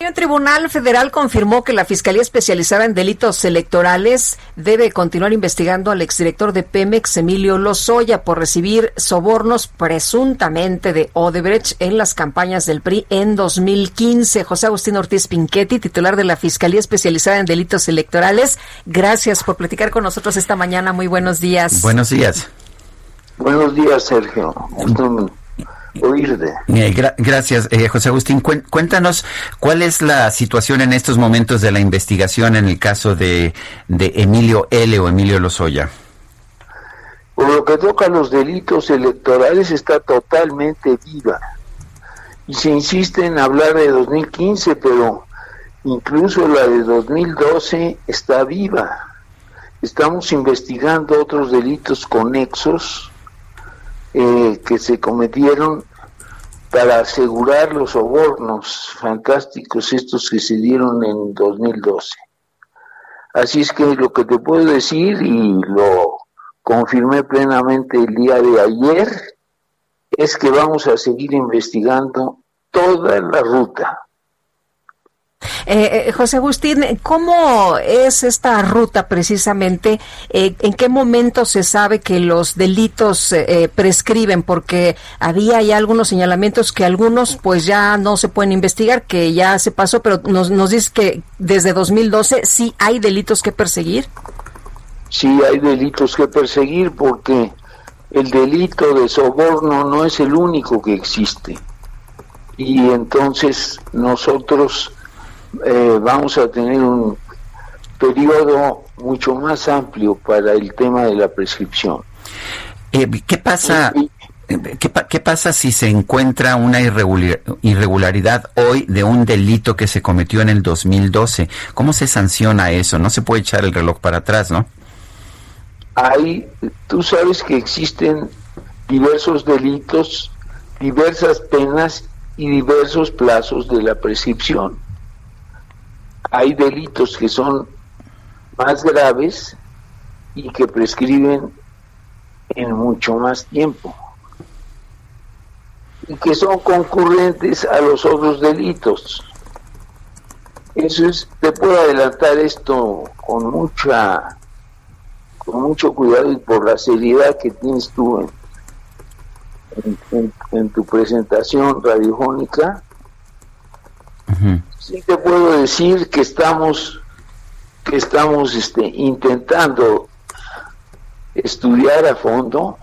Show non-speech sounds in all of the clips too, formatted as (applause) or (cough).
El Tribunal Federal confirmó que la Fiscalía Especializada en Delitos Electorales debe continuar investigando al exdirector de Pemex, Emilio Lozoya, por recibir sobornos presuntamente de Odebrecht en las campañas del PRI en 2015. José Agustín Ortiz Pinchetti, titular de la Fiscalía Especializada en Delitos Electorales, gracias por platicar con nosotros esta mañana. Muy buenos días. Buenos días. Buenos días, Sergio. Oírte. Eh, gracias, eh, José Agustín. Cuéntanos cuál es la situación en estos momentos de la investigación en el caso de, de Emilio L. o Emilio Lozoya. Por lo que toca a los delitos electorales está totalmente viva. Y se insiste en hablar de 2015, pero incluso la de 2012 está viva. Estamos investigando otros delitos conexos eh, que se cometieron para asegurar los sobornos fantásticos estos que se dieron en 2012. Así es que lo que te puedo decir, y lo confirmé plenamente el día de ayer, es que vamos a seguir investigando toda la ruta eh, eh, José Agustín, ¿cómo es esta ruta precisamente? Eh, ¿En qué momento se sabe que los delitos eh, prescriben? Porque había ya algunos señalamientos que algunos pues ya no se pueden investigar, que ya se pasó, pero nos, nos dice que desde 2012 sí hay delitos que perseguir. Sí hay delitos que perseguir porque el delito de soborno no es el único que existe. Y entonces nosotros eh, vamos a tener un periodo mucho más amplio para el tema de la prescripción. Eh, ¿Qué pasa? Eh, ¿Qué, pasa si se encuentra una irregularidad hoy de un delito que se cometió en el 2012? ¿Cómo se sanciona eso? No se puede echar el reloj para atrás, ¿no? Hay, tú sabes que existen diversos delitos, diversas penas y diversos plazos de la prescripción hay delitos que son más graves y que prescriben en mucho más tiempo y que son concurrentes a los otros delitos. Eso es, te puedo adelantar esto con mucha, con mucho cuidado y por la seriedad que tienes tú en, tu presentación radiofónica sí te puedo decir que estamos que estamos este, intentando estudiar a fondo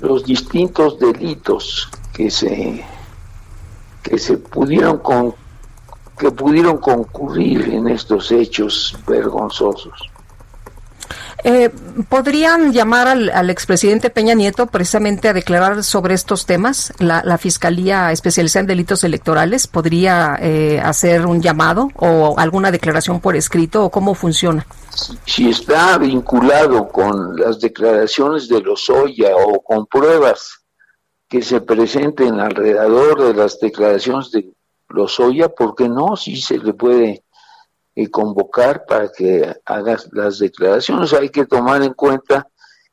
los distintos delitos que se que se pudieron con, que pudieron concurrir en estos hechos vergonzosos. Eh, ¿Podrían llamar al, expresidente Peña Nieto precisamente a declarar sobre estos temas? ¿La, Fiscalía Especializada en Delitos Electorales podría eh, hacer un llamado o alguna declaración por escrito o cómo funciona? Si está vinculado con las declaraciones de los Oya o con pruebas que se presenten alrededor de las declaraciones de los Oya, ¿por qué no? Si se le puede y convocar para que hagas las declaraciones. Hay que tomar en cuenta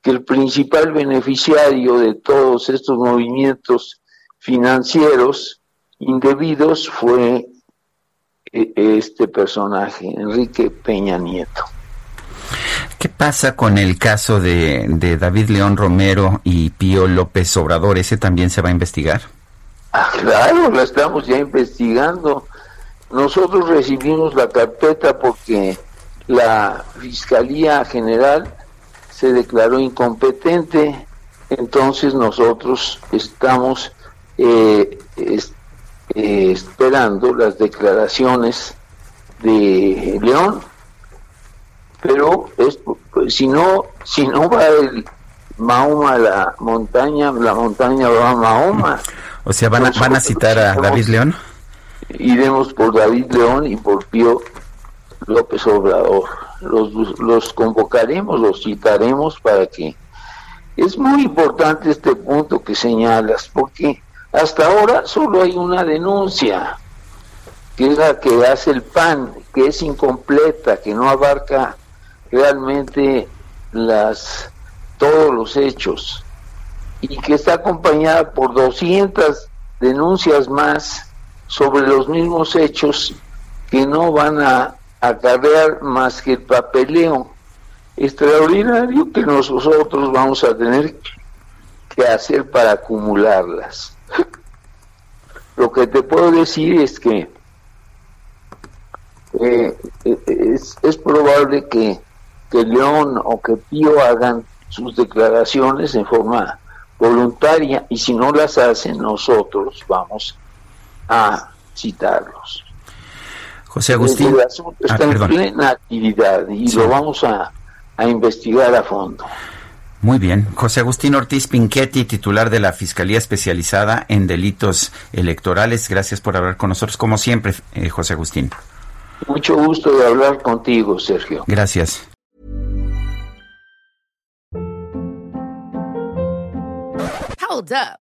que el principal beneficiario de todos estos movimientos financieros indebidos fue eh, este personaje, Enrique Peña Nieto. ¿Qué pasa con el caso de, de, David León Romero y Pío López Obrador? ¿Ese también se va a investigar? Ah, claro, lo estamos ya investigando. Nosotros recibimos la carpeta porque la Fiscalía General se declaró incompetente, entonces nosotros estamos eh, eh, esperando las declaraciones de León, pero si no si no va el Mahoma a la montaña, la montaña va a Mahoma. O sea, ¿van a, van a citar a David León? Iremos por David León y por Pío López Obrador. Los, los convocaremos, los citaremos para que... Es muy importante este punto que señalas, porque hasta ahora solo hay una denuncia, que es la que hace el PAN, que es incompleta, que no abarca realmente las todos los hechos y que está acompañada por 200 denuncias más sobre los mismos hechos que no van a acarrear más que el papeleo extraordinario que nosotros vamos a tener que hacer para acumularlas. (laughs) Lo que te puedo decir es que eh, eh, es, probable que, que León o que Pío hagan sus declaraciones en forma voluntaria y si no las hacen nosotros vamos a citarlos. José Agustín. El asunto ah, está en plena actividad y lo vamos a, a investigar a fondo. Muy bien. José Agustín Ortiz Pinchetti, titular de la Fiscalía Especializada en Delitos Electorales. Gracias por hablar con nosotros, como siempre, eh, José Agustín. Mucho gusto de hablar contigo, Sergio. Gracias. Hold up.